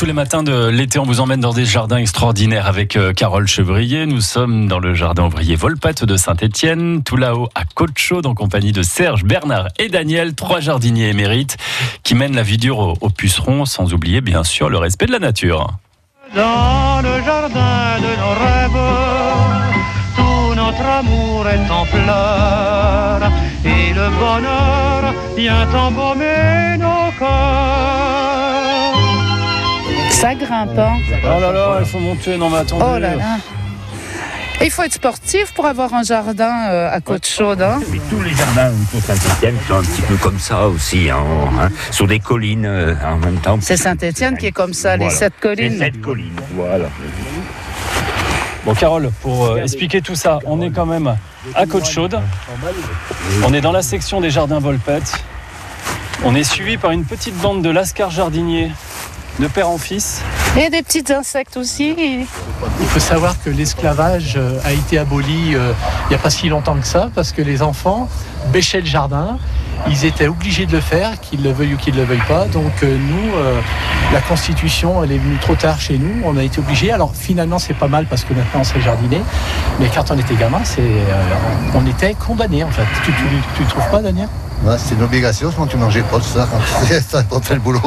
tous les matins de l'été, on vous emmène dans des jardins extraordinaires avec euh, Carole Chevrier. Nous sommes dans le jardin ouvrier Volpette de Saint-Étienne, tout là-haut à Côte-Chaude, en compagnie de Serge, Bernard et Daniel, trois jardiniers émérites qui mènent la vie dure aux, pucerons, sans oublier bien sûr le respect de la nature. Dans le jardin de nos rêves, tout notre amour est en et le bonheur vient embaumer nos cœurs. Ça grimpe, hein Oh là là, il faut monter, non mais attendez. Oh là là. Et Il faut être sportif pour avoir un jardin euh, à côte chaude. Hein Mais tous les jardins autour de Saint-Etienne sont un petit peu comme ça aussi, hein, hein, sur des collines euh, en même temps. C'est Saint-Étienne qui est comme ça, les sept Les collines. sept collines, voilà. Bon Carole, pour euh, expliquer tout ça, on est quand même à Côte-Chaude. On est dans la section des jardins Volpette. On est suivi par une petite bande de lascars jardiniers de père en fils. Et des petits insectes aussi. Il faut savoir que l'esclavage euh, a été aboli euh, il n'y a pas si longtemps que ça, parce que les enfants bêchaient le jardin. Ils étaient obligés de le faire, qu'ils le veuillent ou qu'ils ne le veuillent pas. Donc euh, nous, euh, la Constitution, elle est venue trop tard chez nous. On a été obligés. Alors finalement, c'est pas mal parce que maintenant on sait jardiner. Mais quand on était gamin, c'est, on était condamnés en fait. Tu, tu trouves pas, Daniel? Ouais, c'est une obligation, sinon tu mangeais pas tout ça quand ça quand le boulot.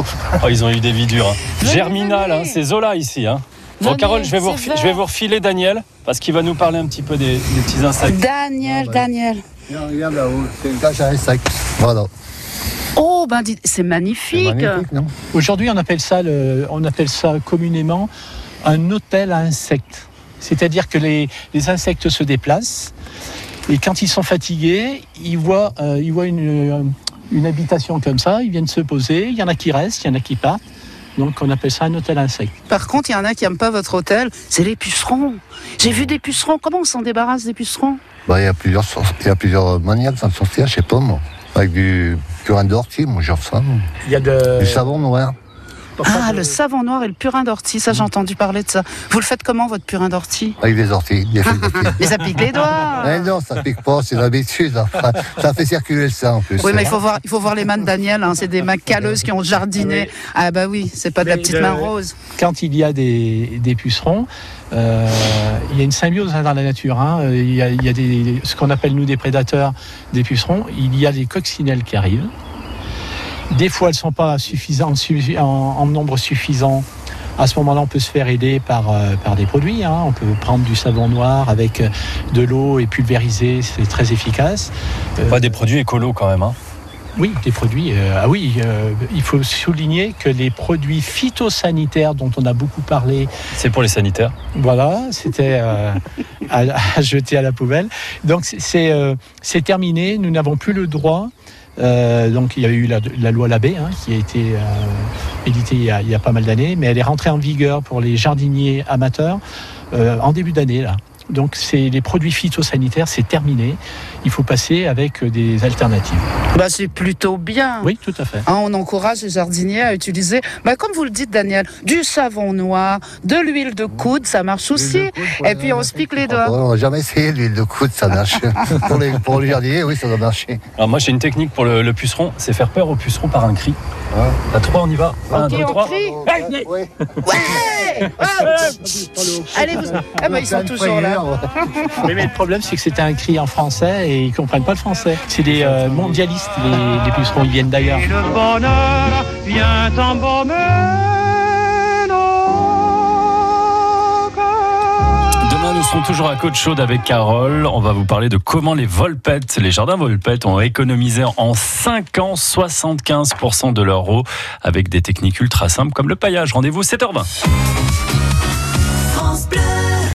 Oh, ils ont eu des vies dures. hein. Germinal, hein, c'est Zola ici. Hein. Bon, Carole, je vais, vous je vais vous refiler Daniel parce qu'il va nous parler un petit peu des, des petits insectes. Daniel, Daniel. Regarde là-haut, c'est une cage à insectes. Voilà. Oh, ben c'est magnifique. Aujourd'hui, on appelle ça, le- on appelle ça communément un hôtel à insectes. C'est-à-dire que les, les insectes se déplacent et quand ils sont fatigués, ils voient, euh, ils voient une, euh, une habitation comme ça, ils viennent se poser. Il y en a qui restent, il y en a qui partent. Donc, on appelle ça un hôtel à insectes. Par contre, il y en a qui n'aiment pas votre hôtel, c'est les pucerons. J'ai vu des pucerons. Comment on s'en débarrasse des pucerons? Bah, Il y, a plusieurs il y a plusieurs manières de s'en sortir, je sais pas moi. Avec du purin d'ortie, moi j'en ça. moi. Il y a de, Du savon noir. Ah, le savon noir et le purin d'ortie, ça j'ai entendu parler de ça. Vous le faites comment votre purin d'ortie? Avec des orties, des feuilles d'ortie. Mais ça pique les doigts. Mais non, ça pique pas, c'est l'habitude. enfin. Ça fait circuler le sang en plus. Oui, mais il faut voir, il faut voir les mains de Daniel. hein, C'est des mains calleuses qui ont jardiné. Ah bah oui, c'est pas de la petite le- main rose. quand il y a des, des pucerons, euh, il y a une symbiose hein, dans la nature. hein. Il y a, il y a des, ce qu'on appelle nous des prédateurs des pucerons. Il y a des coccinelles qui arrivent. Des fois, elles ne sont pas suffisantes, suffi- en, en nombre suffisant. À ce moment-là, on peut se faire aider par, euh, par des produits. hein. On peut prendre du savon noir avec euh, de l'eau et pulvériser. C'est très efficace. Euh, Pas des produits écolos quand même. Hein. oui, des produits. euh, ah oui, euh, il faut souligner que les produits phytosanitaires dont on a beaucoup parlé C'est pour les sanitaires. voilà, c'était euh, à, à jeter à la poubelle. Donc euh, c'est terminé, nous n'avons plus le droit. Euh, donc il y a eu la, loi Labbé hein, qui a été euh, éditée il y a, il y a pas mal d'années, mais elle est rentrée en vigueur pour les jardiniers amateurs euh, en début d'année là. Donc c'est les produits phytosanitaires, c'est terminé. Il faut passer avec des alternatives. Bah c'est plutôt bien. Oui, tout à fait. Hein, on encourage les jardiniers à utiliser, bah, comme vous le dites Daniel, du savon noir, de l'huile de coude, ça marche aussi. Et puis on se pique les doigts. On n'a jamais essayé l'huile de coude, ça marche. pour, les, pour les jardiniers, oui, ça doit marcher. Alors moi j'ai une technique pour le, le puceron, c'est faire peur au puceron par un cri. Ouais. À trois on y va. Un, deux, on trois. crie. Oui. Ouais Ah, Allez, vous... ah, bah, ils sont toujours là. Oui, mais le problème, c'est que c'était un cri en français et ils comprennent pas le français. C'est des euh, mondialistes, les, les pucerons, ils viennent d'ailleurs. Et le bonheur vient embaumer nous serons toujours à Côte Chaude avec Carole. On va vous parler de comment les Volpettes, les jardins Volpettes, ont économisé en 5 ans 75% de leur eau avec des techniques ultra simples comme le paillage. Rendez-vous 7h20.